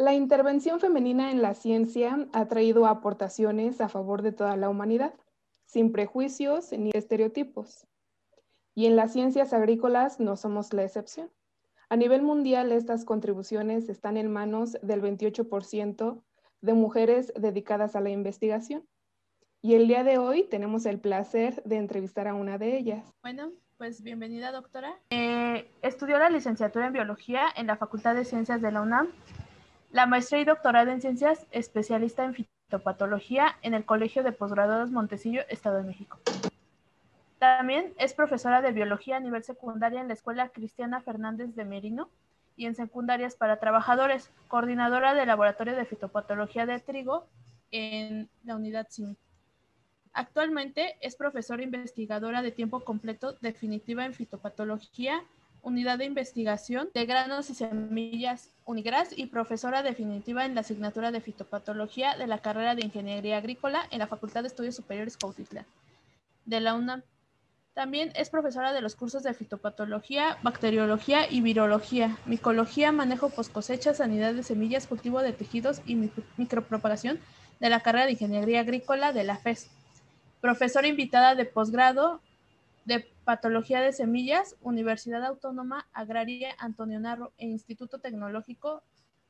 La intervención femenina en la ciencia ha traído aportaciones a favor de toda la humanidad, sin prejuicios ni estereotipos. Y en las ciencias agrícolas no somos la excepción. A nivel mundial, estas contribuciones están en manos del 28% de mujeres dedicadas a la investigación. Y el día de hoy tenemos el placer de entrevistar a una de ellas. Bueno, pues bienvenida doctora. Eh, estudió la licenciatura en biología en la Facultad de Ciencias de la UNAM, la maestría y doctorado en ciencias, especialista en fitopatología en el Colegio de Posgraduados Montecillo, Estado de México. También es profesora de biología a nivel secundaria en la Escuela Cristiana Fernández de Merino y en secundarias para trabajadores, coordinadora del Laboratorio de Fitopatología de Trigo en la unidad CIMI. Actualmente es profesora investigadora de tiempo completo definitiva en fitopatología, unidad de investigación de granos y semillas Unigras y profesora definitiva en la asignatura de fitopatología de la carrera de Ingeniería Agrícola en la Facultad de Estudios Superiores Cuautitlán de la UNAM. También es profesora de los cursos de fitopatología, bacteriología y virología, micología, manejo post cosecha, sanidad de semillas, cultivo de tejidos y micropropagación de la carrera de Ingeniería Agrícola de la FES profesora invitada de posgrado de Patología de Semillas, Universidad Autónoma Agraria Antonio Narro e Instituto Tecnológico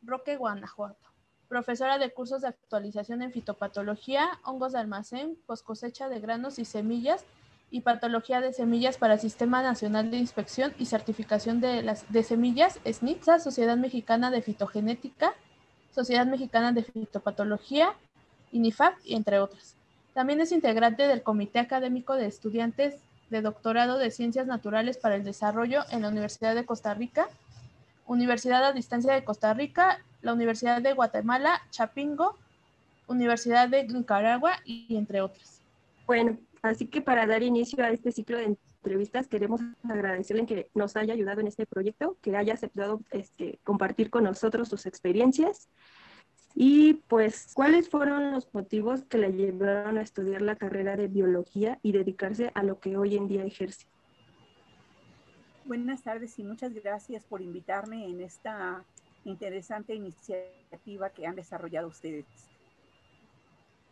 Roque, Guanajuato. Profesora de cursos de actualización en fitopatología, hongos de almacén, poscosecha de granos y semillas y patología de semillas para Sistema Nacional de Inspección y Certificación de, las, de Semillas, SNITSA, Sociedad Mexicana de Fitogenética, Sociedad Mexicana de Fitopatología, INIFAP, entre otras. También es integrante del Comité Académico de Estudiantes de Doctorado de Ciencias Naturales para el Desarrollo en la Universidad de Costa Rica, Universidad a Distancia de Costa Rica, la Universidad de Guatemala, Chapingo, Universidad de Nicaragua y entre otras. Bueno, así que para dar inicio a este ciclo de entrevistas queremos agradecerle que nos haya ayudado en este proyecto, que haya aceptado este, compartir con nosotros sus experiencias y pues, ¿cuáles fueron los motivos que le llevaron a estudiar la carrera de biología y dedicarse a lo que hoy en día ejerce? Buenas tardes y muchas gracias por invitarme en esta interesante iniciativa que han desarrollado ustedes.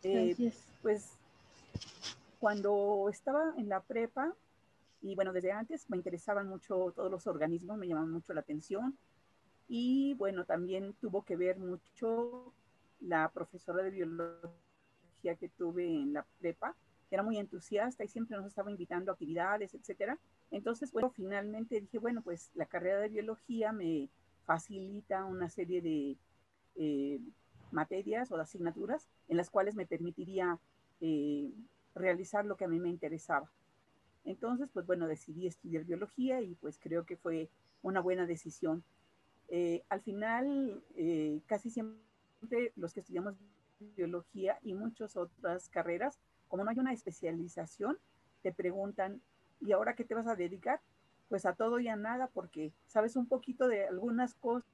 Eh, pues cuando estaba en la prepa, y bueno, desde antes me interesaban mucho todos los organismos, me llamaban mucho la atención. Y bueno, también tuvo que ver mucho la profesora de biología que tuve en la prepa, que era muy entusiasta y siempre nos estaba invitando a actividades, etcétera. Entonces, bueno, finalmente dije, bueno, pues la carrera de biología me facilita una serie de eh, materias o de asignaturas en las cuales me permitiría eh, realizar lo que a mí me interesaba. Entonces, pues bueno, decidí estudiar biología y pues creo que fue una buena decisión. Eh, al final, eh, casi siempre los que estudiamos biología y muchas otras carreras, como no hay una especialización, te preguntan, ¿y ahora qué te vas a dedicar? Pues a todo y a nada, porque sabes un poquito de algunas cosas,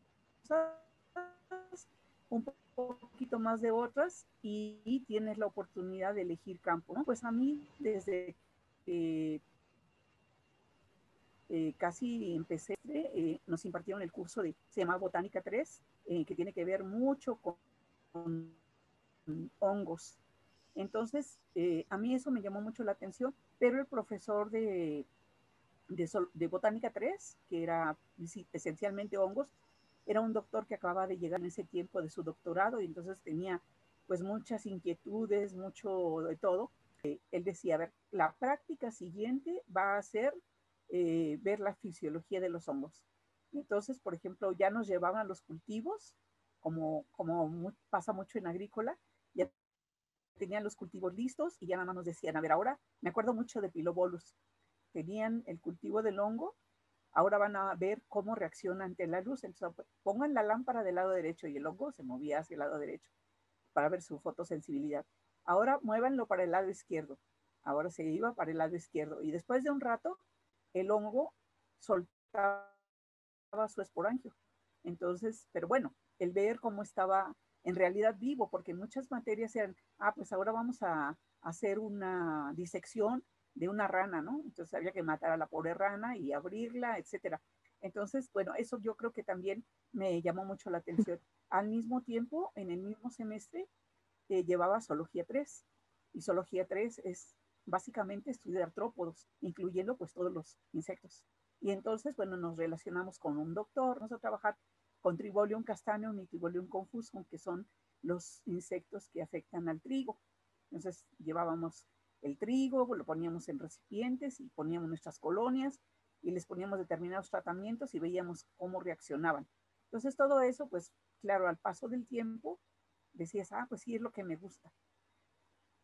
un poquito más de otras, y, tienes la oportunidad de elegir campo. Pues a mí, desde que casi empecé, eh, nos impartieron el curso de, se llama Botánica 3, eh, que tiene que ver mucho con, hongos. Entonces, a mí eso me llamó mucho la atención, pero el profesor de, de, Botánica 3, que era esencialmente hongos, era un doctor que acababa de llegar en ese tiempo de su doctorado y entonces tenía pues muchas inquietudes, mucho de todo. él decía, a ver, la práctica siguiente va a ser eh, ver la fisiología de los hongos. Entonces, por ejemplo, ya nos llevaban los cultivos, como, pasa mucho en agrícola, ya tenían los cultivos listos y ya nada más nos decían, a ver, ahora me acuerdo mucho de Pilobolus, tenían el cultivo del hongo, ahora van a ver cómo reacciona ante la luz, entonces pongan la lámpara del lado derecho y el hongo se movía hacia el lado derecho para ver su fotosensibilidad. Ahora muévanlo para el lado izquierdo, ahora se iba para el lado izquierdo y después de un rato el hongo soltaba su esporangio. Entonces, pero bueno, el ver cómo estaba en realidad vivo, porque muchas materias eran, ah, pues ahora vamos a hacer una disección de una rana, ¿no? Entonces había que matar a la pobre rana y abrirla, etcétera. Entonces, bueno, eso yo creo que también me llamó mucho la atención. Al mismo tiempo, en el mismo semestre, eh, llevaba zoología 3. Y zoología 3 es básicamente estudiar artrópodos, incluyendo pues todos los insectos. Y entonces, bueno, nos relacionamos con un doctor, vamos a trabajar con Tribolium castaneum y Tribolium confusum, que son los insectos que afectan al trigo. Entonces llevábamos el trigo, lo poníamos en recipientes y poníamos nuestras colonias y les poníamos determinados tratamientos y veíamos cómo reaccionaban. Entonces todo eso, pues claro, al paso del tiempo decías, ah, pues sí es lo que me gusta.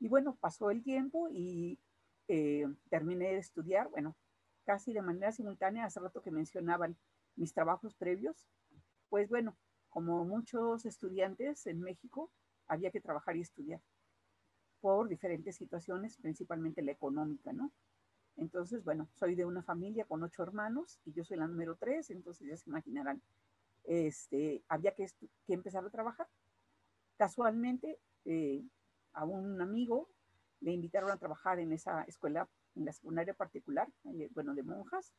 Y bueno, pasó el tiempo y eh, terminé de estudiar, bueno, casi de manera simultánea, hace rato que mencionaban mis trabajos previos, pues bueno, como muchos estudiantes en México, había que trabajar y estudiar por diferentes situaciones, principalmente la económica, ¿no? Entonces, bueno, soy de una familia con ocho hermanos y yo soy la número tres, entonces ya se imaginarán, este, había que, empezar a trabajar. Casualmente, eh, a un amigo le invitaron a trabajar en esa escuela, en la secundaria particular, eh, bueno, de monjas,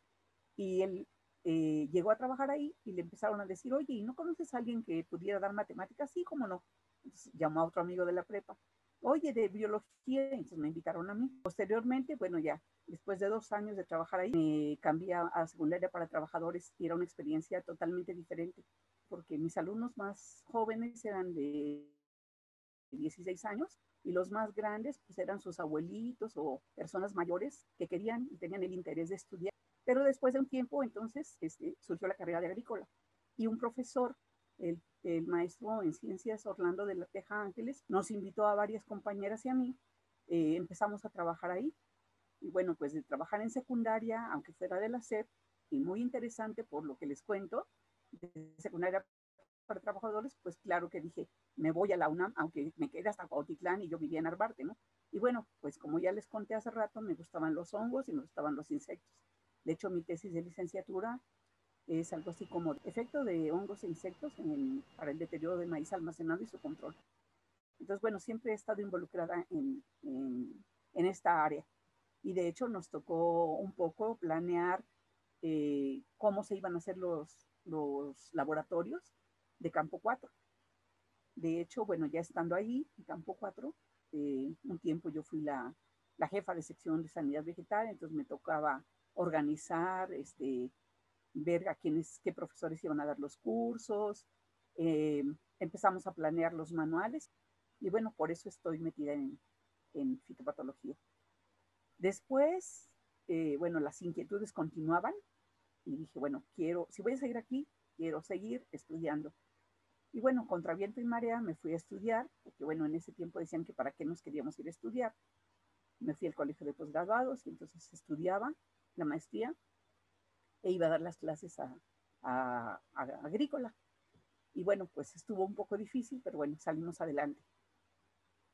y él eh, llegó a trabajar ahí y le empezaron a decir, oye, ¿y no conoces a alguien que pudiera dar matemáticas? Sí, cómo no. Entonces, llamó a otro amigo de la prepa oye, de biología, entonces me invitaron a mí. Posteriormente, bueno, ya después de dos años de trabajar ahí, me cambié a secundaria para trabajadores y era una experiencia totalmente diferente, porque mis alumnos más jóvenes eran de 16 años y los más grandes pues eran sus abuelitos o personas mayores que querían y tenían el interés de estudiar. Pero después de un tiempo, entonces, este, surgió la carrera de agrícola y un profesor el, maestro en ciencias Orlando de la Teja Ángeles, nos invitó a varias compañeras y a mí. Eh, empezamos a trabajar ahí. Y bueno, pues de trabajar en secundaria, aunque fuera de la SEP, y muy interesante por lo que les cuento, de secundaria para trabajadores, pues claro que dije, me voy a la UNAM, aunque me quedé hasta Cuautitlán y yo vivía en Arbarte, ¿no? Y bueno, pues como ya les conté hace rato, me gustaban los hongos y me gustaban los insectos. De hecho, mi tesis de licenciatura es algo así como efecto de hongos e insectos para el deterioro del maíz almacenado y su control. Entonces, bueno, siempre he estado involucrada en, esta área. Y de hecho nos tocó un poco planear eh, cómo se iban a hacer los, los laboratorios de Campo 4. De hecho, bueno, ya estando ahí, en Campo 4, eh, un tiempo yo fui la, la, jefa de sección de sanidad vegetal, entonces me tocaba organizar, este, ver a quiénes, qué profesores iban a dar los cursos, eh, empezamos a planear los manuales y bueno, por eso estoy metida en, en fitopatología. Después, eh, bueno, las inquietudes continuaban y dije, bueno, quiero, si voy a seguir aquí, quiero seguir estudiando. Y bueno, contra viento y marea me fui a estudiar, porque bueno, en ese tiempo decían que para qué nos queríamos ir a estudiar. Me fui al colegio de posgraduados y entonces estudiaba la maestría e iba a dar las clases a, agrícola. Y bueno, pues estuvo un poco difícil, pero bueno, salimos adelante.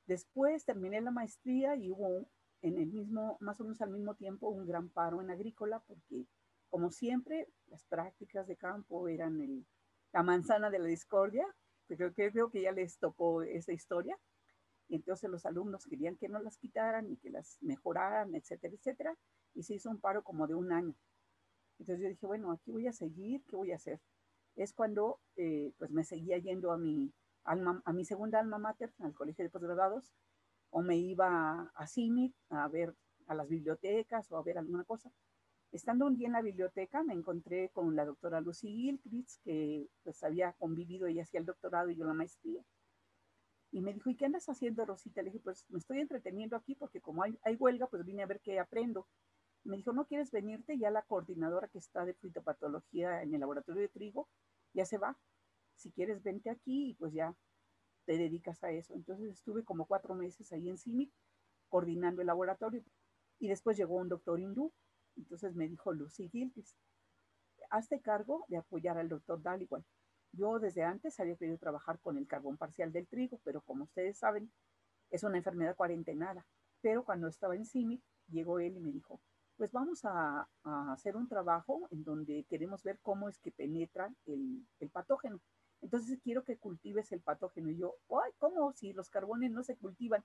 Después terminé la maestría y hubo en el mismo, más o menos al mismo tiempo, un gran paro en agrícola, porque como siempre, las prácticas de campo eran el, la manzana de la discordia, pero creo que ya les tocó esa historia. Y entonces los alumnos querían que no las quitaran y que las mejoraran, etcétera, etcétera. Y se hizo un paro como de un año. Entonces yo dije, bueno, aquí voy a seguir, ¿qué voy a hacer? Es cuando eh, pues me seguía yendo a mi, alma, a mi segunda alma mater, al colegio de postgraduados, o me iba a CIMIC a ver a las bibliotecas o a ver alguna cosa. Estando un día en la biblioteca me encontré con la doctora Lucy Gilchrist, que pues había convivido, ella hacía el doctorado y yo la maestría. Y me dijo, ¿y qué andas haciendo, Rosita? Le dije, pues me estoy entreteniendo aquí porque como hay, huelga, pues vine a ver qué aprendo me dijo, ¿no quieres venirte? Ya la coordinadora que está de fitopatología en el laboratorio de trigo ya se va. Si quieres, vente aquí y pues ya te dedicas a eso. Entonces estuve como cuatro meses ahí en CIMIC coordinando el laboratorio. Y después llegó un doctor hindú. Entonces me dijo Lucy Gilkis, hazte cargo de apoyar al doctor Daliwan. Yo desde antes había querido trabajar con el carbón parcial del trigo, pero como ustedes saben, es una enfermedad cuarentenada. Pero cuando estaba en CIMIC, llegó él y me dijo, pues vamos a, hacer un trabajo en donde queremos ver cómo es que penetra el, patógeno. Entonces quiero que cultives el patógeno. Y yo, ay, ¿cómo? Si los carbones no se cultivan.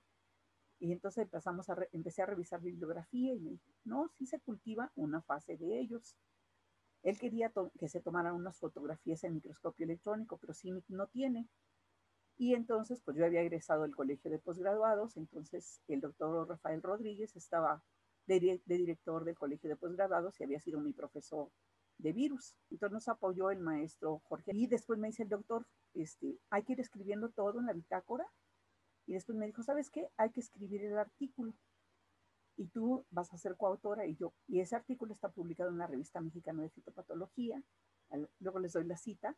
Y entonces empezamos a empecé a revisar bibliografía y me dije, no, sí se cultiva una fase de ellos. Él quería que se tomaran unas fotografías en microscopio electrónico, pero CIMIC no tiene. Y entonces, pues yo había egresado del colegio de posgraduados, entonces el doctor Rafael Rodríguez estaba de, director del colegio de posgraduados y había sido mi profesor de virus. Entonces nos apoyó el maestro Jorge. Y después me dice el doctor, este, hay que ir escribiendo todo en la bitácora. Y después me dijo, ¿sabes qué? Hay que escribir el artículo. Y tú vas a ser coautora y yo. Y ese artículo está publicado en la revista mexicana de fitopatología. Luego les doy la cita.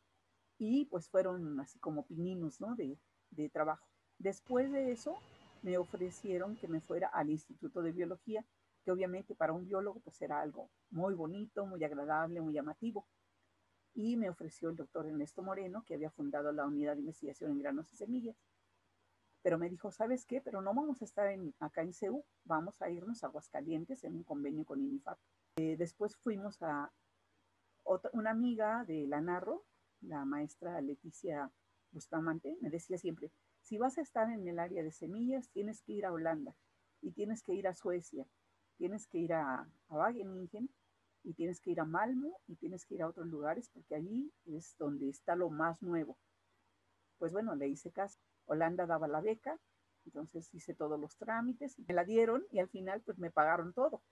Y pues fueron así como pininos, ¿no? De, de trabajo. Después de eso, me ofrecieron que me fuera al Instituto de Biología que obviamente para un biólogo pues era algo muy bonito, muy agradable, muy llamativo. Y me ofreció el doctor Ernesto Moreno, que había fundado la unidad de investigación en granos y semillas. Pero me dijo, ¿sabes qué? Pero no vamos a estar en, acá en CEU, vamos a irnos a Aguascalientes en un convenio con INIFAP. Eh, después fuimos a otra, una amiga de la Narro, la maestra Leticia Bustamante, me decía siempre, si vas a estar en el área de semillas, tienes que ir a Holanda y tienes que ir a Suecia tienes que ir a, a Wageningen y tienes que ir a Malmo y tienes que ir a otros lugares porque allí es donde está lo más nuevo. Pues bueno, le hice caso. Holanda daba la beca, entonces hice todos los trámites me la dieron y al final pues me pagaron todo.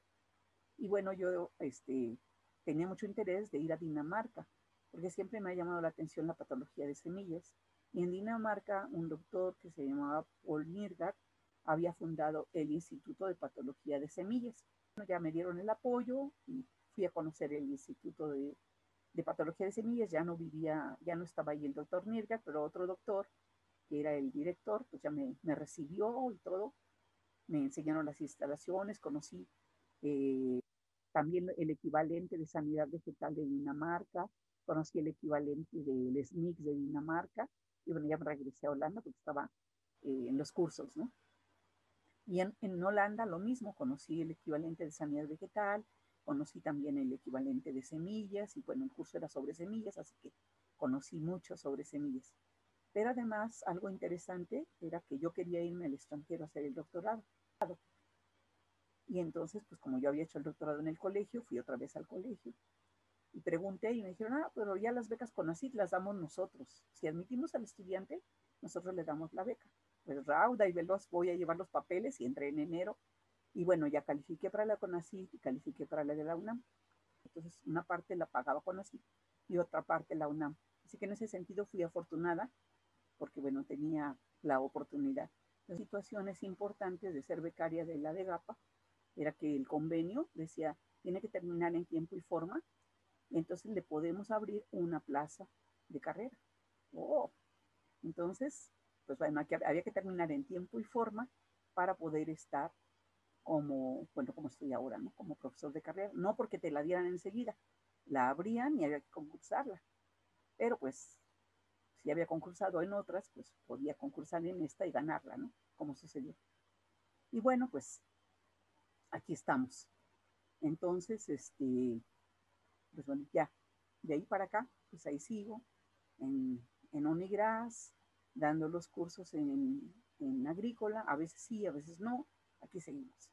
Y bueno, yo este, tenía mucho interés de ir a Dinamarca porque siempre me ha llamado la atención la patología de semillas. Y en Dinamarca, un doctor que se llamaba Paul Nirgard había fundado el Instituto de Patología de Semillas. ya me dieron el apoyo y fui a conocer el Instituto de, Patología de Semillas. Ya no vivía, ya no estaba ahí el doctor Nirga, pero otro doctor, que era el director, pues ya me, recibió y todo. Me enseñaron las instalaciones, conocí eh, también el equivalente de sanidad vegetal de Dinamarca, conocí el equivalente del SNICS de Dinamarca, y bueno, ya me regresé a Holanda porque estaba eh, en los cursos, ¿no? Y en, Holanda lo mismo, conocí el equivalente de sanidad vegetal, conocí también el equivalente de semillas, y bueno, el curso era sobre semillas, así que conocí mucho sobre semillas. Pero además, algo interesante era que yo quería irme al extranjero a hacer el doctorado. Y entonces, pues como yo había hecho el doctorado en el colegio, fui otra vez al colegio y pregunté y me dijeron, ah, pero ya las becas con ACID las damos nosotros. Si admitimos al estudiante, nosotros le damos la beca pues rauda y veloz voy a llevar los papeles y entré en enero. Y bueno, ya califiqué para la CONACYT y califiqué para la de la UNAM. Entonces, una parte la pagaba CONACYT y otra parte la UNAM. Así que en ese sentido fui afortunada porque, bueno, tenía la oportunidad. Las situaciones importantes de ser becaria de la de GAPA era que el convenio decía, tiene que terminar en tiempo y forma, y entonces le podemos abrir una plaza de carrera. Oh, entonces pues bueno, había que terminar en tiempo y forma para poder estar como, bueno, como estoy ahora, ¿no? Como profesor de carrera. No porque te la dieran enseguida, la abrían y había que concursarla. Pero pues, si había concursado en otras, pues podía concursar en esta y ganarla, ¿no? Como sucedió. Y bueno, pues aquí estamos. Entonces, este, pues bueno, ya, de ahí para acá, pues ahí sigo en, en Onigras, dando los cursos en, agrícola, a veces sí, a veces no, aquí seguimos.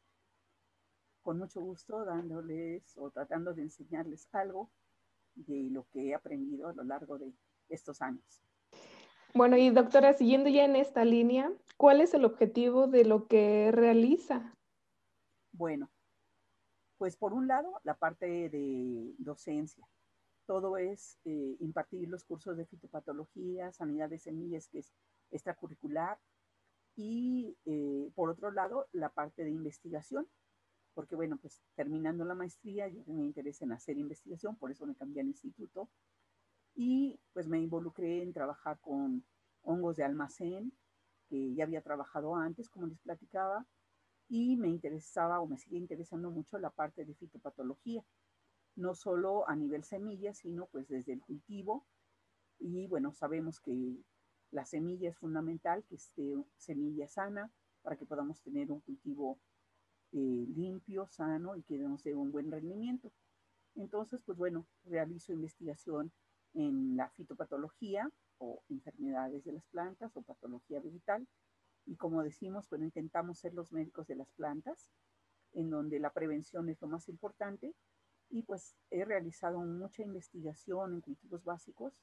Con mucho gusto dándoles o tratando de enseñarles algo de lo que he aprendido a lo largo de estos años. Bueno, y doctora, siguiendo ya en esta línea, ¿cuál es el objetivo de lo que realiza? Bueno, pues por un lado, la parte de docencia todo es eh, impartir los cursos de fitopatología, sanidad de semillas, que es extracurricular, y eh, por otro lado, la parte de investigación, porque bueno, pues terminando la maestría, yo me interesa en hacer investigación, por eso me cambié al instituto, y pues me involucré en trabajar con hongos de almacén, que ya había trabajado antes, como les platicaba, y me interesaba o me sigue interesando mucho la parte de fitopatología no solo a nivel semilla, sino pues desde el cultivo. Y bueno, sabemos que la semilla es fundamental, que esté semilla sana para que podamos tener un cultivo eh, limpio, sano y que nos dé un buen rendimiento. Entonces, pues bueno, realizo investigación en la fitopatología o enfermedades de las plantas o patología vegetal. Y como decimos, bueno, intentamos ser los médicos de las plantas, en donde la prevención es lo más importante y pues he realizado mucha investigación en cultivos básicos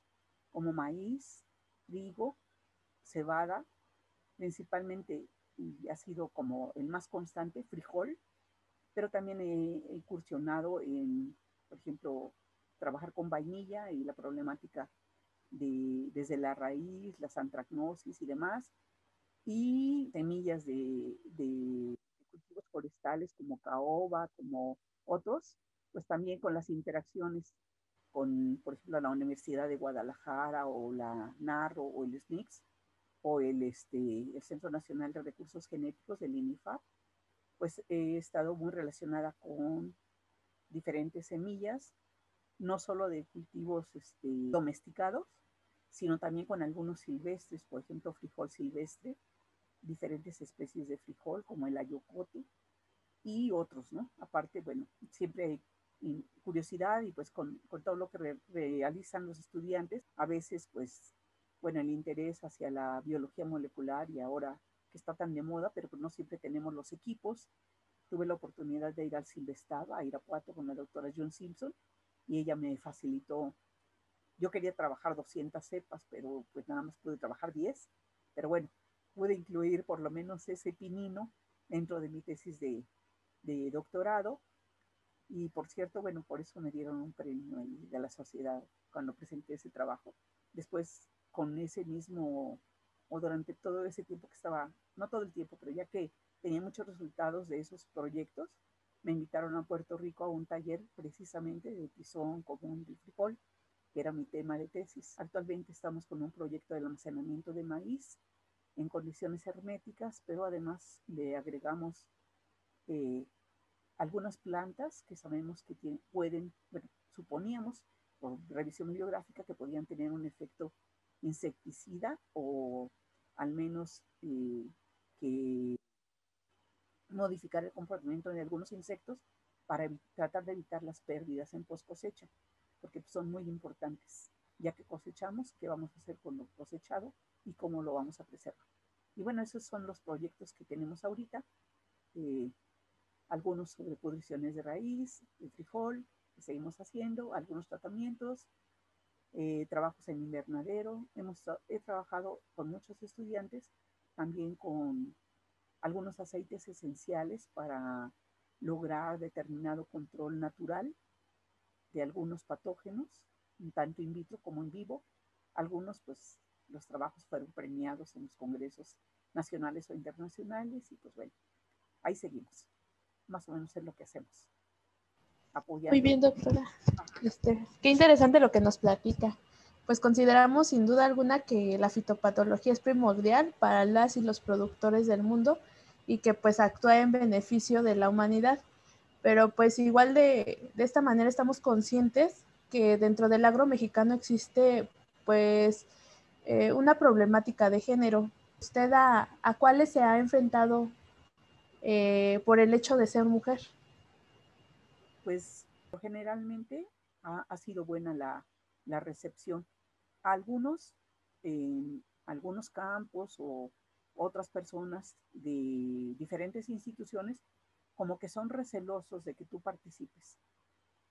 como maíz, trigo, cebada, principalmente y ha sido como el más constante, frijol, pero también he incursionado en, por ejemplo, trabajar con vainilla y la problemática de, desde la raíz, las antracnosis y demás, y semillas de, cultivos forestales como caoba, como otros, pues también con las interacciones con, por ejemplo, la Universidad de Guadalajara o la NARRO o el SNICS o el, este, el Centro Nacional de Recursos Genéticos del INIFAP, pues he estado muy relacionada con diferentes semillas, no solo de cultivos este, domesticados, sino también con algunos silvestres, por ejemplo, frijol silvestre, diferentes especies de frijol como el ayocote y otros, ¿no? Aparte, bueno, siempre hay curiosidad y pues con, todo lo que realizan los estudiantes, a veces pues, bueno, el interés hacia la biología molecular y ahora que está tan de moda, pero pues no siempre tenemos los equipos. Tuve la oportunidad de ir al Silvestab, a Irapuato con la doctora John Simpson, y ella me facilitó. Yo quería trabajar 200 cepas, pero pues nada más pude trabajar 10. Pero bueno, pude incluir por lo menos ese pinino dentro de mi tesis de, de doctorado. Y por cierto, bueno, por eso me dieron un premio de la sociedad cuando presenté ese trabajo. Después, con ese mismo o durante todo ese tiempo que estaba, no todo el tiempo, pero ya que tenía muchos resultados de esos proyectos, me invitaron a Puerto Rico a un taller precisamente de tizón común de frijol, que era mi tema de tesis. Actualmente estamos con un proyecto de almacenamiento de maíz en condiciones herméticas, pero además le agregamos eh, algunas plantas que sabemos que pueden, bueno, suponíamos por revisión bibliográfica que podían tener un efecto insecticida o al menos eh, que modificar el comportamiento de algunos insectos para tratar de evitar las pérdidas en post cosecha, porque son muy importantes. Ya que cosechamos, ¿qué vamos a hacer con lo cosechado y cómo lo vamos a preservar? Y bueno, esos son los proyectos que tenemos ahorita. Eh, algunos sobre pudriciones de raíz, de frijol, que seguimos haciendo, algunos tratamientos, eh, trabajos en invernadero. Hemos, he trabajado con muchos estudiantes, también con algunos aceites esenciales para lograr determinado control natural de algunos patógenos, tanto in vitro como en vivo. Algunos, pues, los trabajos fueron premiados en los congresos nacionales o internacionales y pues bueno, ahí seguimos. Más o menos es lo que hacemos. Muy bien, doctora. Este, qué interesante lo que nos platica. Pues consideramos sin duda alguna que la fitopatología es primordial para las y los productores del mundo y que pues actúa en beneficio de la humanidad. Pero pues igual de, de esta manera estamos conscientes que dentro del agro mexicano existe pues eh, una problemática de género. ¿Usted a, a cuáles se ha enfrentado eh, por el hecho de ser mujer? pues generalmente ha, sido buena la, recepción. Algunos, algunos campos o otras personas de diferentes instituciones, como que son recelosos de que tú participes.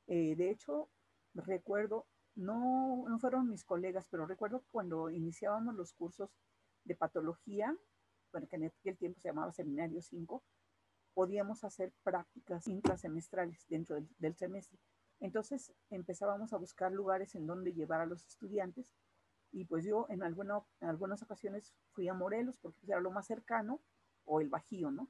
Eh, de hecho, recuerdo, no, no fueron mis colegas, pero recuerdo cuando iniciábamos los cursos de patología, bueno, que en aquel tiempo se llamaba Seminario 5, podíamos hacer prácticas intrasemestrales dentro del, semestre. Entonces empezábamos a buscar lugares en donde llevar a los estudiantes y pues yo en, en algunas ocasiones fui a Morelos porque era lo más cercano o el Bajío, ¿no?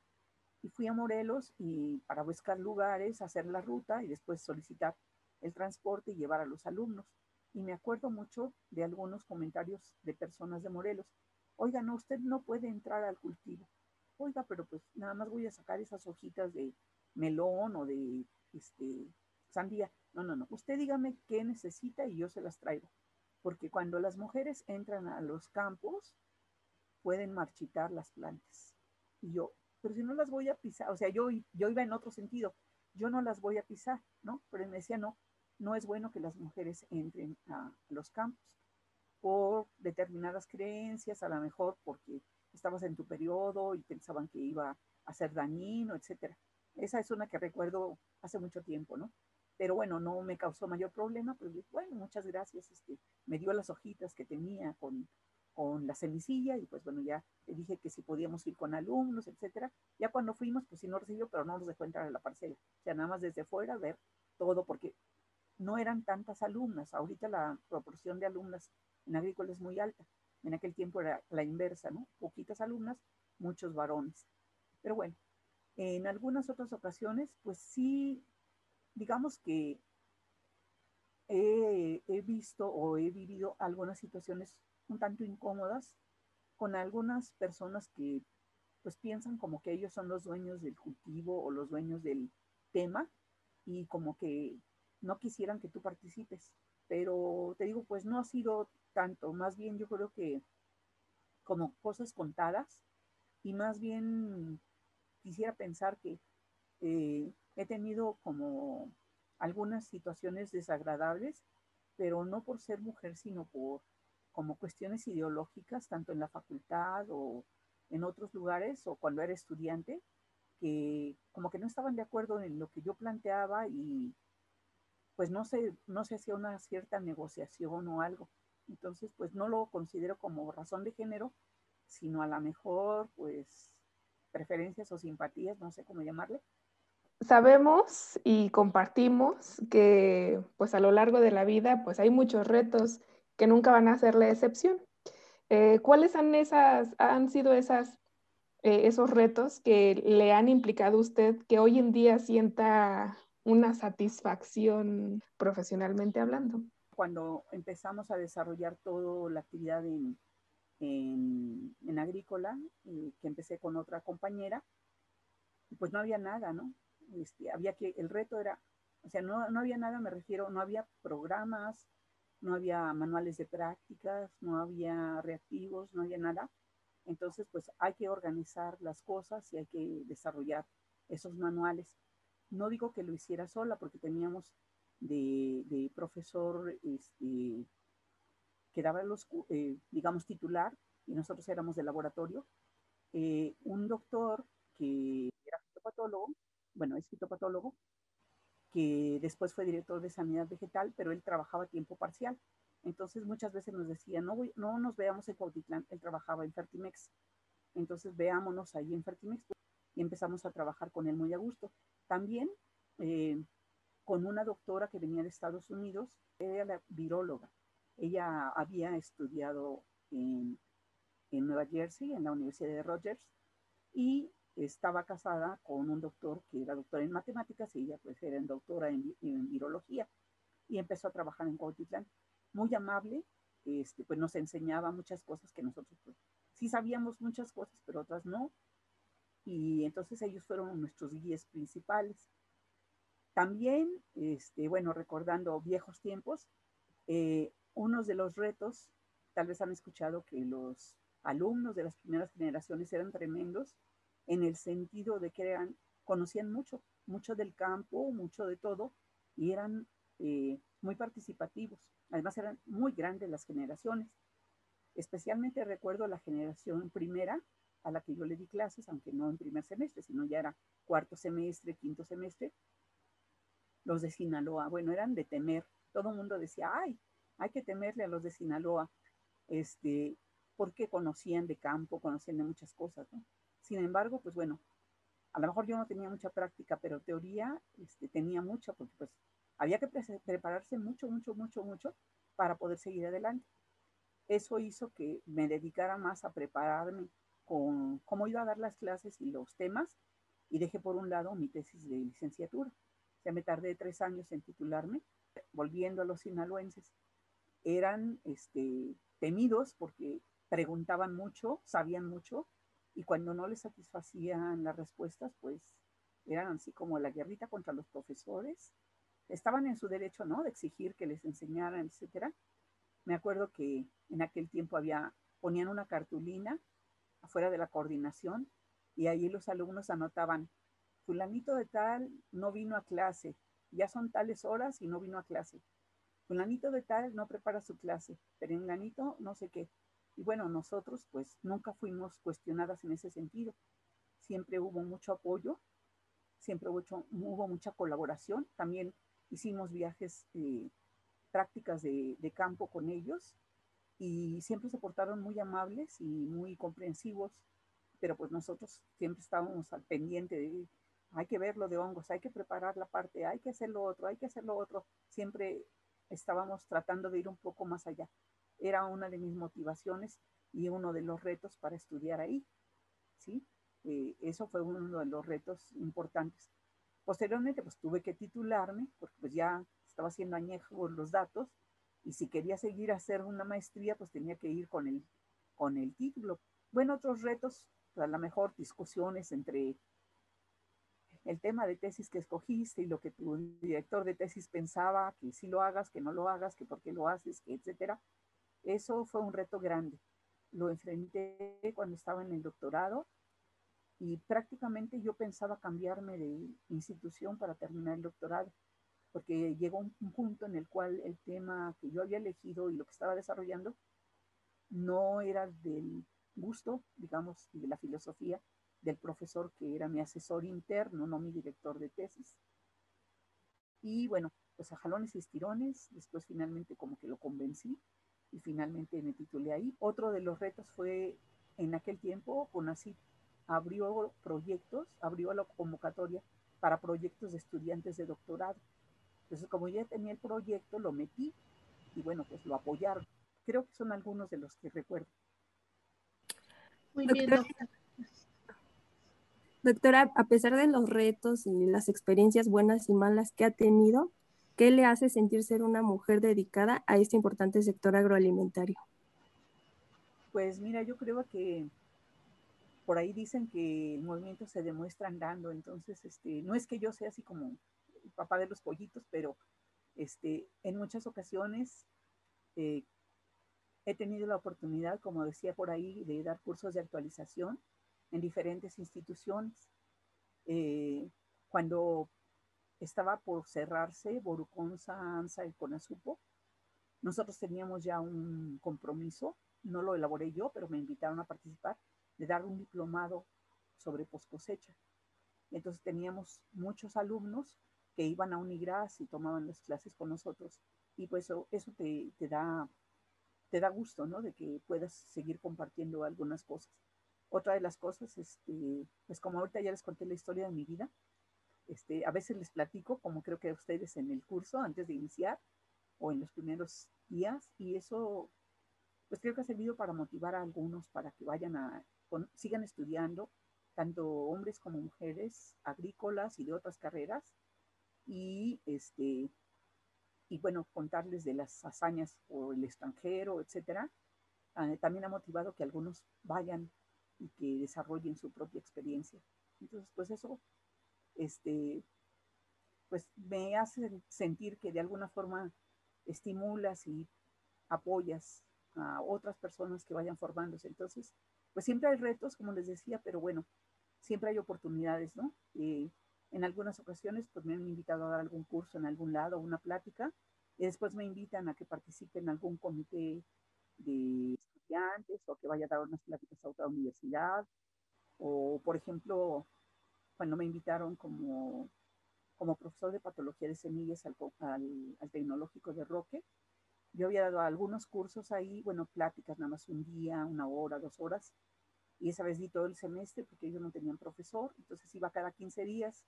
Y fui a Morelos y para buscar lugares, hacer la ruta y después solicitar el transporte y llevar a los alumnos. Y me acuerdo mucho de algunos comentarios de personas de Morelos. Oiga, no, usted no puede entrar al cultivo oiga, pero pues nada más voy a sacar esas hojitas de melón o de este, sandía. No, no, no. Usted dígame qué necesita y yo se las traigo. Porque cuando las mujeres entran a los campos, pueden marchitar las plantas. Y yo, pero si no las voy a pisar, o sea, yo, iba en otro sentido, yo no las voy a pisar, ¿no? Pero él me decía, no, no es bueno que las mujeres entren a los campos por determinadas creencias, a lo mejor porque estabas en tu periodo y pensaban que iba a ser dañino, etcétera. Esa es una que recuerdo hace mucho tiempo, ¿no? Pero bueno, no me causó mayor problema, pues bueno, muchas gracias, este, me dio las hojitas que tenía con, con la semicilla y pues bueno, ya le dije que si podíamos ir con alumnos, etcétera. Ya cuando fuimos, pues sí nos recibió, pero no nos dejó entrar a la parcela. O sea, nada más desde fuera ver todo, porque no eran tantas alumnas. Ahorita la proporción de alumnas en agrícola es muy alta. En aquel tiempo era la inversa, ¿no? Poquitas alumnas, muchos varones. Pero bueno, en algunas otras ocasiones, pues sí digamos que he, visto o he vivido algunas situaciones un tanto incómodas con algunas personas que pues piensan como que ellos son los dueños del cultivo o los dueños del tema y como que no quisieran que tú participes. Pero te digo, pues no ha sido tanto, más bien yo creo que como cosas contadas y más bien quisiera pensar que eh, he tenido como algunas situaciones desagradables, pero no por ser mujer, sino por como cuestiones ideológicas, tanto en la facultad o en otros lugares o cuando era estudiante, que como que no estaban de acuerdo en lo que yo planteaba y pues no se, no se hacía una cierta negociación o algo. Entonces, pues no lo considero como razón de género, sino a lo mejor, pues, preferencias o simpatías, no sé cómo llamarle, sabemos y compartimos que pues a lo largo de la vida pues hay muchos retos que nunca van a ser la excepción. Eh, ¿Cuáles han, esas, han sido esas, eh, esos retos que le han implicado a usted que hoy en día sienta una satisfacción profesionalmente hablando? Cuando empezamos a desarrollar toda la actividad en, en, agrícola, eh, que empecé con otra compañera, pues no había nada, ¿no? Este, había que, el reto era, o sea, no, no había nada, me refiero, no había programas, no había manuales de prácticas, no había reactivos, no había nada. Entonces, pues hay que organizar las cosas y hay que desarrollar esos manuales. No digo que lo hiciera sola porque teníamos de, profesor este, que daba los, eh, digamos, titular y nosotros éramos de laboratorio, eh, un doctor que era fitopatólogo bueno, es fitopatólogo, que después fue director de sanidad vegetal, pero él trabajaba a tiempo parcial. Entonces muchas veces nos decía, no, no nos veamos en Cuautitlán, él trabajaba en Fertimex. Entonces veámonos ahí en Fertimex y empezamos a trabajar con él muy a gusto. También eh, con una doctora que venía de Estados Unidos, era la viróloga. Ella había estudiado en, en Nueva Jersey, en la Universidad de Rogers, y estaba casada con un doctor que era doctor en matemáticas y ella pues era doctora en, virología y empezó a trabajar en Cuautitlán. Muy amable, este, pues nos enseñaba muchas cosas que nosotros pues, sí sabíamos muchas cosas, pero otras no. Y entonces ellos fueron nuestros guías principales. También, este, bueno, recordando viejos tiempos, eh, unos de los retos, tal vez han escuchado que los alumnos de las primeras generaciones eran tremendos, en el sentido de que eran, conocían mucho, mucho del campo, mucho de todo, y eran eh, muy participativos. Además eran muy grandes las generaciones. Especialmente recuerdo la generación primera a la que yo le di clases, aunque no en primer semestre, sino ya era cuarto semestre, quinto semestre. Los de Sinaloa, bueno, eran de temer. Todo el mundo decía, ay, hay que temerle a los de Sinaloa, este, porque conocían de campo, conocían de muchas cosas, ¿no? Sin embargo, pues bueno, a lo mejor yo no tenía mucha práctica, pero teoría este, tenía mucha, porque pues había que prepararse mucho, mucho, mucho, mucho para poder seguir adelante. Eso hizo que me dedicara más a prepararme con cómo iba a dar las clases y los temas, y dejé por un lado mi tesis de licenciatura. O sea, me tardé tres años en titularme, volviendo a los sinaloenses. Eran este, temidos porque preguntaban mucho, sabían mucho, y cuando no les satisfacían las respuestas, pues eran así como la guerrita contra los profesores. Estaban en su derecho, ¿no? De exigir que les enseñaran, etcétera. Me acuerdo que en aquel tiempo había, ponían una cartulina afuera de la coordinación y ahí los alumnos anotaban, fulanito de tal no vino a clase, ya son tales horas y no vino a clase. Fulanito de tal no prepara su clase, perenganito no sé qué. Y bueno, nosotros pues nunca fuimos cuestionadas en ese sentido. Siempre hubo mucho apoyo, siempre hubo, hubo mucha colaboración. También hicimos viajes, eh, prácticas de, de, campo con ellos y siempre se portaron muy amables y muy comprensivos, pero pues nosotros siempre estábamos al pendiente de, hay que ver lo de hongos, hay que preparar la parte, hay que hacer lo otro, hay que hacer lo otro. Siempre estábamos tratando de ir un poco más allá. Era una de mis motivaciones y uno de los retos para estudiar ahí. ¿sí? Eh, eso fue uno de los retos importantes. Posteriormente, pues tuve que titularme, porque pues ya estaba haciendo añejo los datos, y si quería seguir a hacer una maestría, pues tenía que ir con el, con el título. Bueno, otros retos, pues, a lo mejor discusiones entre el tema de tesis que escogiste y lo que tu director de tesis pensaba, que si lo hagas, que no lo hagas, que por qué lo haces, etcétera. Eso fue un reto grande. Lo enfrenté cuando estaba en el doctorado y prácticamente yo pensaba cambiarme de institución para terminar el doctorado, porque llegó un, punto en el cual el tema que yo había elegido y lo que estaba desarrollando no era del gusto, digamos, y de la filosofía del profesor que era mi asesor interno, no mi director de tesis. Y bueno, pues a jalones y estirones, después finalmente como que lo convencí y finalmente me titulé ahí. Otro de los retos fue en aquel tiempo, CONACYT abrió proyectos, abrió la convocatoria para proyectos de estudiantes de doctorado. Entonces, como ya tenía el proyecto, lo metí y bueno, pues lo apoyaron. Creo que son algunos de los que recuerdo. Muy bien, doctora. Doctora, a pesar de los retos y las experiencias buenas y malas que ha tenido, ¿qué le hace sentir ser una mujer dedicada a este importante sector agroalimentario? Pues mira, yo creo que por ahí dicen que el movimiento se demuestra andando, entonces este, no es que yo sea así como el papá de los pollitos, pero este, en muchas ocasiones eh, he tenido la oportunidad, como decía por ahí, de dar cursos de actualización en diferentes instituciones. Eh, cuando estaba por cerrarse Boruconza, ANSA y CONASUPO, nosotros teníamos ya un compromiso, no lo elaboré yo, pero me invitaron a participar de dar un diplomado sobre post cosecha. Entonces teníamos muchos alumnos que iban a Unigras y tomaban las clases con nosotros y pues eso, eso te, te, da, te da gusto, ¿no? De que puedas seguir compartiendo algunas cosas. Otra de las cosas, este, pues como ahorita ya les conté la historia de mi vida, este, a veces les platico, como creo que a ustedes en el curso antes de iniciar o en los primeros días, y eso, pues creo que ha servido para motivar a algunos para que vayan a sigan estudiando, tanto hombres como mujeres, agrícolas y de otras carreras, y este y bueno, contarles de las hazañas por el extranjero, etcétera. Ah, también ha motivado que algunos vayan y que desarrollen su propia experiencia. Entonces, pues eso, este, pues me hace sentir que de alguna forma estimulas y apoyas a otras personas que vayan formándose. Entonces, pues siempre hay retos, como les decía, pero bueno, siempre hay oportunidades, ¿no? Eh, en algunas ocasiones, pues me han invitado a dar algún curso en algún lado, una plática, y después me invitan a que participe en algún comité de estudiantes o que vaya a dar unas pláticas a otra universidad, o por ejemplo, cuando me invitaron como, como profesor de patología de semillas al, al, al tecnológico de Roque, yo había dado algunos cursos ahí, bueno, pláticas nada más un día, una hora, dos horas, y esa vez di todo el semestre porque ellos no tenían profesor, entonces iba cada 15 días,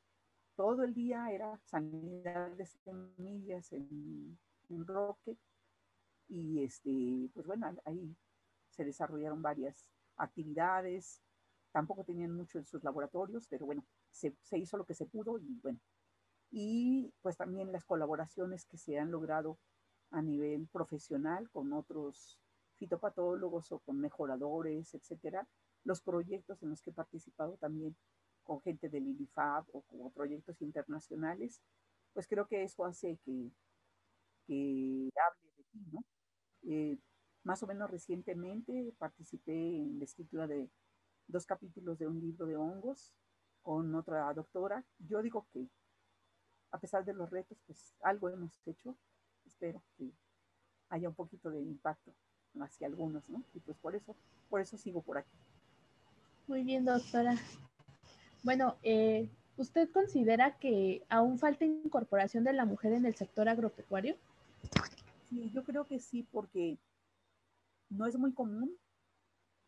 todo el día era sanidad de semillas en, en Roque, y este, pues bueno, ahí se desarrollaron varias actividades, tampoco tenían mucho en sus laboratorios, pero bueno, se, hizo lo que se pudo y bueno, y pues también las colaboraciones que se han logrado a nivel profesional con otros fitopatólogos o con mejoradores, etcétera, los proyectos en los que he participado también con gente del INIFAB o como proyectos internacionales, pues creo que eso hace que, que hable de ti, ¿no? Eh, más o menos recientemente participé en la escritura de dos capítulos de un libro de hongos con otra doctora. Yo digo que a pesar de los retos, pues algo hemos hecho espero que haya un poquito de impacto hacia algunos, ¿no? Y pues por eso, por eso sigo por aquí. Muy bien, doctora. Bueno, eh, ¿Usted considera que aún falta incorporación de la mujer en el sector agropecuario? Sí, yo creo que sí, porque no es muy común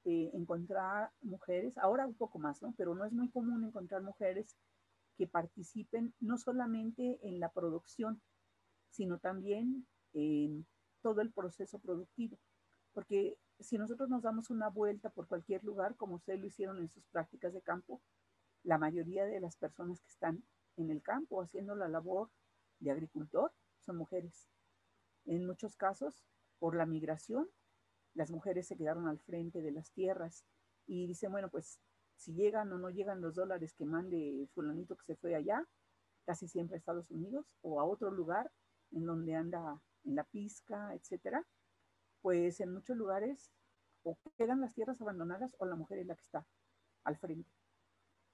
eh, encontrar mujeres, ahora un poco más, ¿no? Pero no es muy común encontrar mujeres que participen no solamente en la producción, sino también en todo el proceso productivo. Porque si nosotros nos damos una vuelta por cualquier lugar, como ustedes lo hicieron en sus prácticas de campo, la mayoría de las personas que están en el campo haciendo la labor de agricultor son mujeres. En muchos casos, por la migración, las mujeres se quedaron al frente de las tierras y dicen, bueno, pues si llegan o no llegan los dólares que mande fulanito que se fue allá, casi siempre a Estados Unidos o a otro lugar en donde anda en la pizca, etcétera, pues en muchos lugares o quedan las tierras abandonadas o la mujer es la que está al frente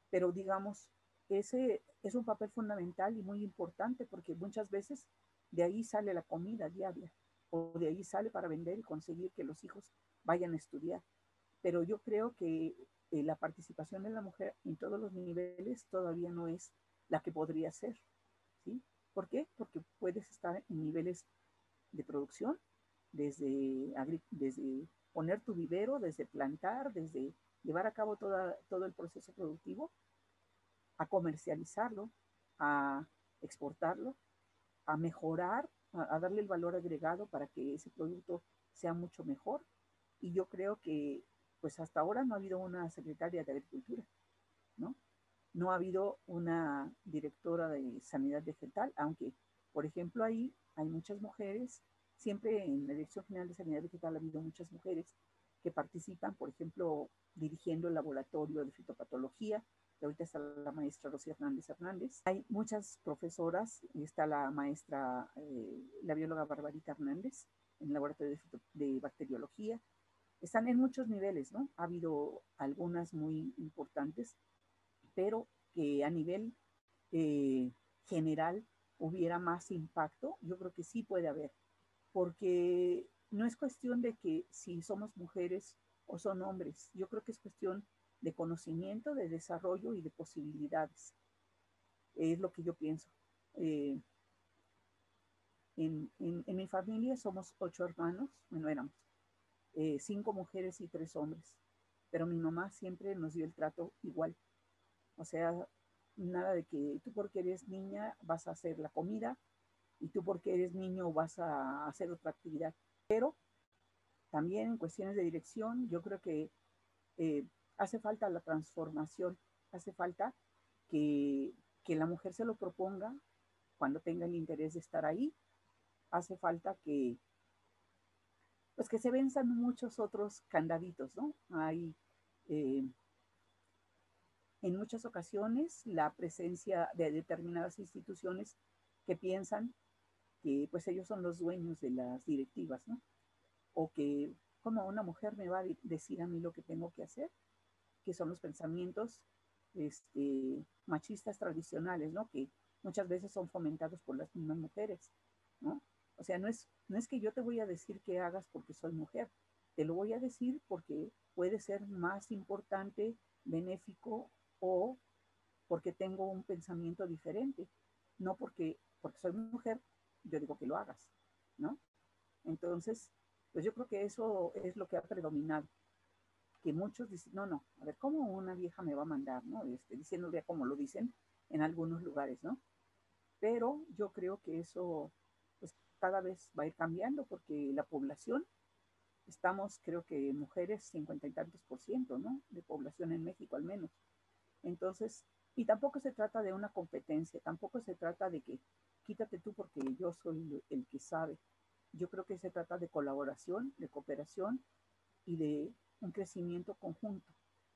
pero digamos, ese es un papel fundamental y muy importante porque muchas veces de ahí sale la comida diaria o de ahí sale para vender y conseguir que los hijos vayan a estudiar. Pero yo creo que eh, la participación de la mujer en todos los niveles todavía no es la que podría ser. ¿sí? ¿Por qué? Porque puedes estar en niveles de producción, desde, desde poner tu vivero, desde plantar, desde llevar a cabo todo el proceso productivo, a comercializarlo, a exportarlo, a mejorar, a, darle el valor agregado para que ese producto sea mucho mejor. Y yo creo que pues hasta ahora no ha habido una secretaria de Agricultura, ¿no? No ha habido una directora de Sanidad Vegetal, aunque, por ejemplo, ahí hay muchas mujeres, siempre en la Dirección General de Sanidad Vegetal ha habido muchas mujeres que participan, por ejemplo, dirigiendo el laboratorio de fitopatología, que ahorita está la maestra Rocío Hernández Hernández. Hay muchas profesoras, está la maestra, eh, la bióloga Barbarita Hernández, en el laboratorio de, bacteriología. Están en muchos niveles, ¿no? Ha habido algunas muy importantes, pero que a nivel eh, general hubiera más impacto, yo creo que sí puede haber, porque no es cuestión de que si somos mujeres o son hombres, yo creo que es cuestión de conocimiento, de desarrollo y de posibilidades. Es lo que yo pienso. Eh, en, mi familia somos ocho hermanos, bueno, éramos eh, cinco mujeres y tres hombres, pero mi mamá siempre nos dio el trato igual. O sea, nada de que tú porque eres niña vas a hacer la comida y tú porque eres niño vas a hacer otra actividad. Pero también en cuestiones de dirección, yo creo que eh, hace falta la transformación, hace falta que, la mujer se lo proponga cuando tenga el interés de estar ahí, hace falta que, pues que se venzan muchos otros candaditos, ¿no? Hay eh, en muchas ocasiones la presencia de determinadas instituciones que piensan que pues ellos son los dueños de las directivas, ¿no? O que como una mujer me va a decir a mí lo que tengo que hacer, que son los pensamientos este, machistas tradicionales, ¿no? Que muchas veces son fomentados por las mismas mujeres, ¿no? O sea, no es, no es que yo te voy a decir que hagas porque soy mujer, te lo voy a decir porque puede ser más importante, benéfico o porque tengo un pensamiento diferente, no porque, porque soy mujer, yo digo que lo hagas, ¿no? Entonces, pues yo creo que eso es lo que ha predominado que muchos dicen, no, no, a ver, ¿cómo una vieja me va a mandar, no? Este, diciéndole como lo dicen en algunos lugares, ¿no? Pero yo creo que eso, pues cada vez va a ir cambiando porque la población, estamos, creo que mujeres, cincuenta y tantos por ciento, ¿no? De población en México al menos. Entonces, y tampoco se trata de una competencia, tampoco se trata de que quítate tú porque yo soy el que sabe. Yo creo que se trata de colaboración, de cooperación y de un crecimiento conjunto.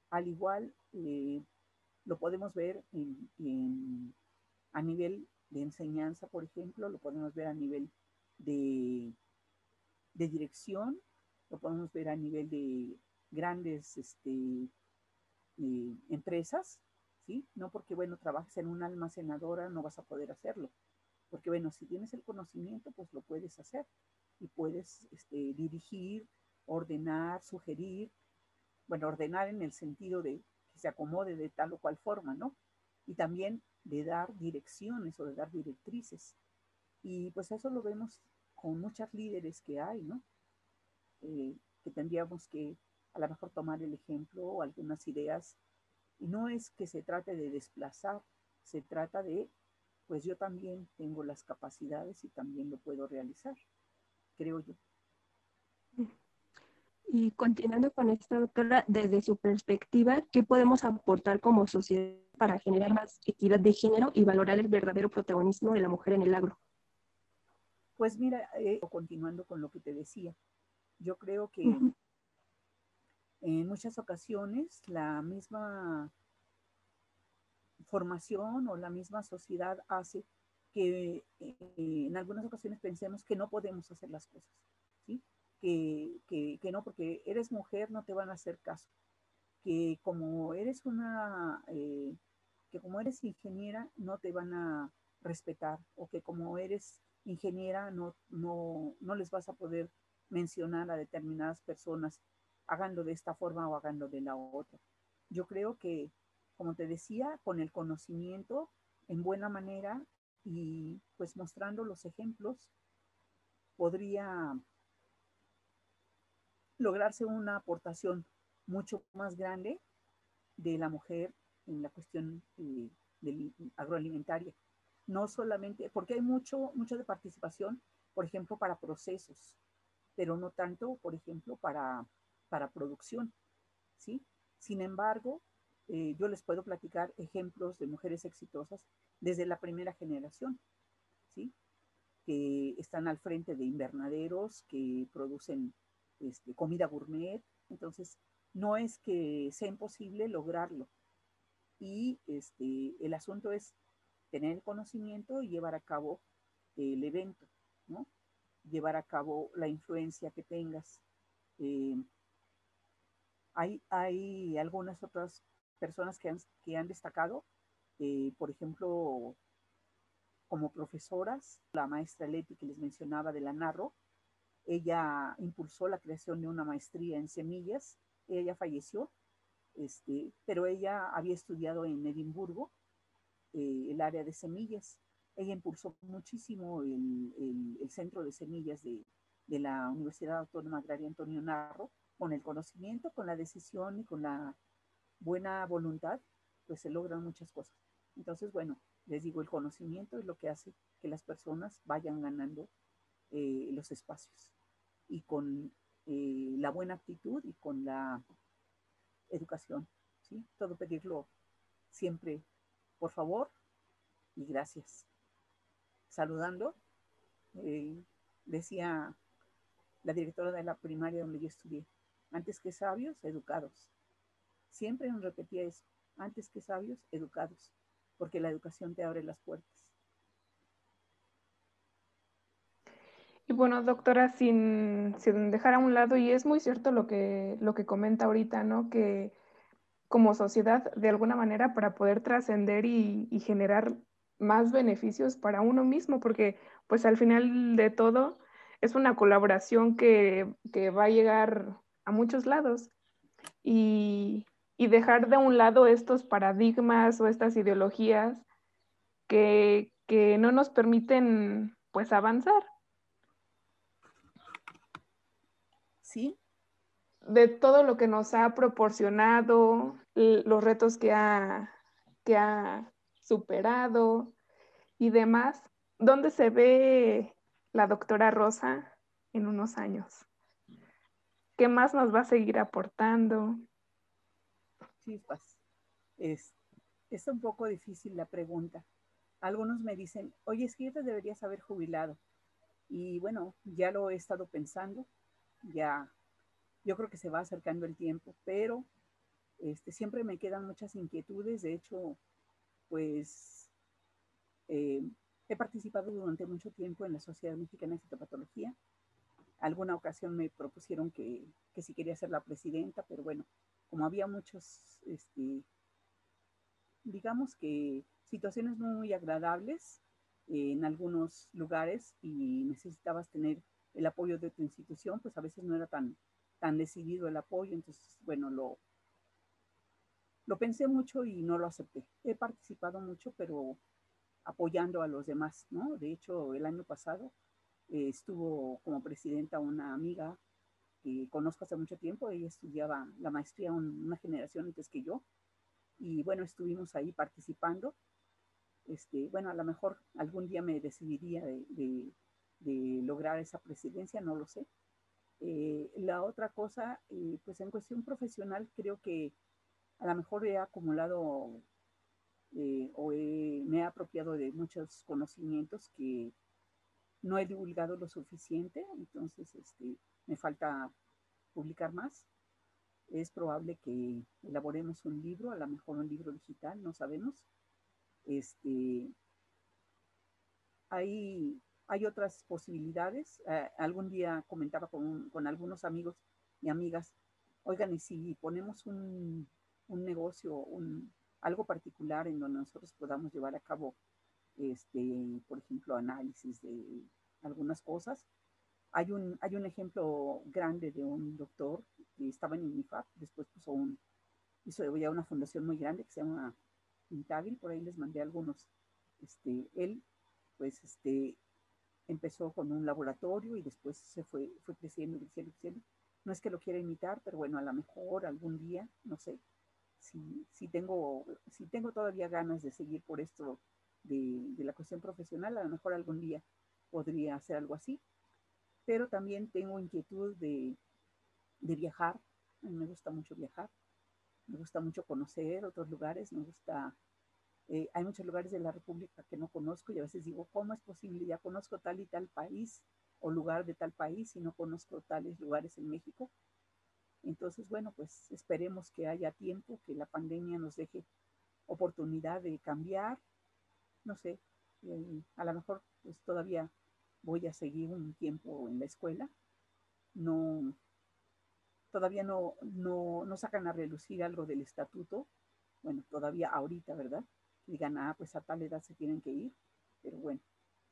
Al igual, eh, lo podemos ver a nivel de enseñanza, por ejemplo, lo podemos ver a nivel de, dirección, lo podemos ver a nivel de grandes este, eh, empresas, ¿sí? No porque, bueno, trabajes en una almacenadora, no vas a poder hacerlo. Porque, bueno, si tienes el conocimiento, pues lo puedes hacer y puedes este, dirigir, ordenar, sugerir, bueno, ordenar en el sentido de que se acomode de tal o cual forma, ¿no? Y también de dar direcciones o de dar directrices. Y pues eso lo vemos con muchas líderes que hay, ¿no? Eh, que tendríamos que a lo mejor tomar el ejemplo o algunas ideas. Y no es que se trate de desplazar, se trata de, pues yo también tengo las capacidades y también lo puedo realizar, creo yo. Y continuando con esta doctora, desde su perspectiva, ¿qué podemos aportar como sociedad para generar más equidad de género y valorar el verdadero protagonismo de la mujer en el agro? Pues mira, eh, continuando con lo que te decía, yo creo que en muchas ocasiones la misma formación o la misma sociedad hace que eh, en algunas ocasiones pensemos que no podemos hacer las cosas, ¿sí? Que, no, porque eres mujer no te van a hacer caso, que como eres una, eh, que como eres ingeniera no te van a respetar o que como eres ingeniera no, no, no les vas a poder mencionar a determinadas personas, háganlo de esta forma o háganlo de la otra. Yo creo que, como te decía, con el conocimiento en buena manera y pues mostrando los ejemplos, podría lograrse una aportación mucho más grande de la mujer en la cuestión eh, agroalimentaria no solamente, porque hay mucho, mucho de participación, por ejemplo, para procesos, pero no tanto, por ejemplo, para, para producción, ¿sí? Sin embargo, eh, yo les puedo platicar ejemplos de mujeres exitosas desde la primera generación, ¿sí? Que están al frente de invernaderos, que producen este, comida gourmet, entonces no es que sea imposible lograrlo. Y este, el asunto es tener el conocimiento y llevar a cabo el evento, ¿no? Llevar a cabo la influencia que tengas. Eh, hay, hay, algunas otras personas que han, que han destacado, eh, por ejemplo, como profesoras, la maestra Leti que les mencionaba de la Narro, ella impulsó la creación de una maestría en semillas, ella falleció, este, pero ella había estudiado en Edimburgo eh, el área de semillas. Ella impulsó muchísimo el, el, centro de semillas de, de, la Universidad Autónoma Agraria Antonio Narro, con el conocimiento, con la decisión y con la buena voluntad, pues se logran muchas cosas. Entonces, bueno, les digo, el conocimiento es lo que hace que las personas vayan ganando eh, los espacios. Y con eh, la buena actitud y con la educación, ¿sí? Todo pedirlo siempre por favor y gracias. Saludando, eh, decía la directora de la primaria donde yo estudié, antes que sabios, educados. Siempre nos repetía eso, antes que sabios, educados, porque la educación te abre las puertas. Y bueno, doctora, sin, dejar a un lado, y es muy cierto lo que, lo que comenta ahorita, ¿no? Que como sociedad de alguna manera para poder trascender y, generar más beneficios para uno mismo, porque pues al final de todo es una colaboración que, va a llegar a muchos lados y, dejar de un lado estos paradigmas o estas ideologías que, que no nos permiten pues avanzar. Sí, de todo lo que nos ha proporcionado, los retos que ha, que ha superado y demás. ¿Dónde se ve la doctora Rosa en unos años? ¿Qué más nos va a seguir aportando? Chispas. Es, es un poco difícil la pregunta. Algunos me dicen, oye, es que ya te deberías haber jubilado. Y bueno, ya lo he estado pensando, ya yo creo que se va acercando el tiempo, pero este, siempre me quedan muchas inquietudes. De hecho, pues eh, he participado durante mucho tiempo en la Sociedad Mexicana de Fitopatología. Alguna ocasión me propusieron que, que si quería ser la presidenta, pero bueno, como había muchos, este, digamos que situaciones muy agradables en algunos lugares y necesitabas tener el apoyo de tu institución, pues a veces no era tan, tan decidido el apoyo, entonces, bueno, lo, lo pensé mucho y no lo acepté. He participado mucho, pero apoyando a los demás, ¿no? De hecho, el año pasado eh, estuvo como presidenta una amiga que conozco hace mucho tiempo, ella estudiaba la maestría una generación antes que yo, y bueno, estuvimos ahí participando. Este, bueno, a lo mejor algún día me decidiría de, lograr esa presidencia, no lo sé. Eh, la otra cosa, eh, pues en cuestión profesional, creo que a lo mejor he acumulado eh, o me he apropiado de muchos conocimientos que no he divulgado lo suficiente, entonces este, me falta publicar más. Es probable que elaboremos un libro, a lo mejor un libro digital, no sabemos. Este, hay, hay otras posibilidades. Eh, algún día comentaba con, con, algunos amigos y amigas, oigan, y si ponemos un, un negocio, un, algo particular en donde nosotros podamos llevar a cabo, este, por ejemplo, análisis de algunas cosas. Hay un, hay un ejemplo grande de un doctor que estaba en UNIFAP, después puso un, hizo ya una fundación muy grande que se llama Intagri, por ahí les mandé algunos. Este, él, pues, este, empezó con un laboratorio y después se fue, fue creciendo, creciendo, creciendo. No es que lo quiera imitar, pero bueno, a lo mejor algún día, no sé, si, si, tengo, si tengo todavía ganas de seguir por esto de, de, la cuestión profesional, a lo mejor algún día podría hacer algo así. Pero también tengo inquietud de, de viajar. A mí me gusta mucho viajar. Me gusta mucho conocer otros lugares. Me gusta... Eh, hay muchos lugares de la República que no conozco y a veces digo, ¿cómo es posible? Ya conozco tal y tal país o lugar de tal país y no conozco tales lugares en México. Entonces, bueno, pues esperemos que haya tiempo, que la pandemia nos deje oportunidad de cambiar. No sé, eh, a lo mejor pues todavía voy a seguir un tiempo en la escuela. No, todavía no, no, no sacan a relucir algo del estatuto. Bueno, todavía ahorita, ¿verdad? Digan, ah, pues a tal edad se tienen que ir. Pero bueno,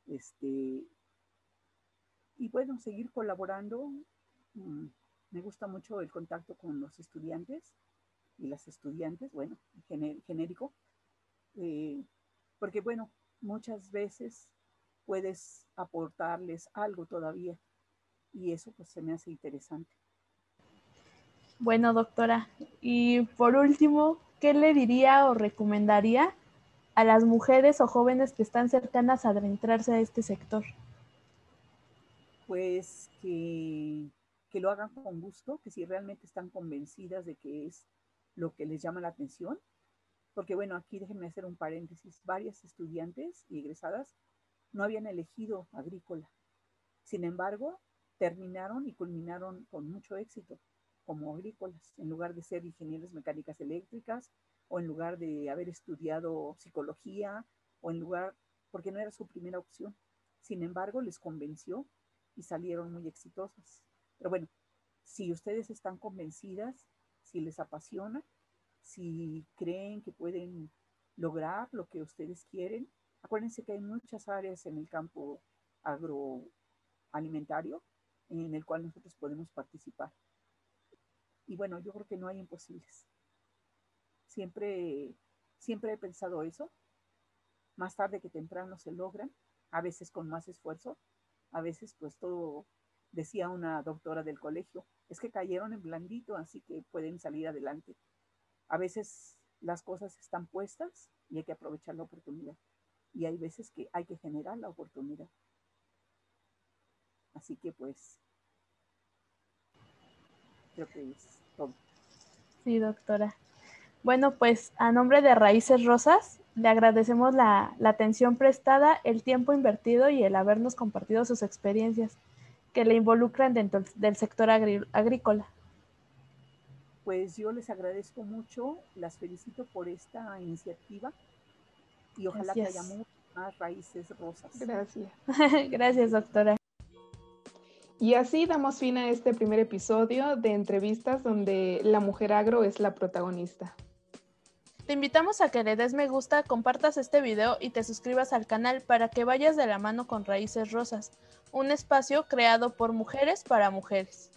este, y bueno, seguir colaborando. Mm, me gusta mucho el contacto con los estudiantes y las estudiantes, bueno, genérico, eh, porque bueno, muchas veces puedes aportarles algo todavía y eso pues se me hace interesante. Bueno, doctora, y por último, ¿qué le diría o recomendaría a las mujeres o jóvenes que están cercanas a adentrarse a este sector? Pues que que lo hagan con gusto, que si realmente están convencidas de que es lo que les llama la atención. Porque bueno, aquí déjenme hacer un paréntesis. Varias estudiantes y egresadas no habían elegido agrícola. Sin embargo, terminaron y culminaron con mucho éxito como agrícolas, en lugar de ser ingenieros mecánicas eléctricas o en lugar de haber estudiado psicología o en lugar, porque no era su primera opción. Sin embargo, les convenció y salieron muy exitosas. Pero bueno, si ustedes están convencidas, si les apasiona, si creen que pueden lograr lo que ustedes quieren, acuérdense que hay muchas áreas en el campo agroalimentario en el cual nosotros podemos participar. Y bueno, yo creo que no hay imposibles. Siempre, siempre he pensado eso. Más tarde que temprano se logran, a veces con más esfuerzo, a veces pues todo decía una doctora del colegio, es que cayeron en blandito, así que pueden salir adelante. A veces las cosas están puestas y hay que aprovechar la oportunidad. Y hay veces que hay que generar la oportunidad. Así que pues, creo que es todo. Sí, doctora. Bueno, pues a nombre de Raíces Rosas, le agradecemos la, la atención prestada, el tiempo invertido y el habernos compartido sus experiencias que le involucran dentro del sector agrícola. Pues yo les agradezco mucho, las felicito por esta iniciativa y ojalá que haya más raíces rosas. Gracias. Gracias, doctora. Y así damos fin a este primer episodio de entrevistas donde la mujer agro es la protagonista. Te invitamos a que le des me gusta, compartas este video y te suscribas al canal para que vayas de la mano con Raíces Rosas, un espacio creado por mujeres para mujeres.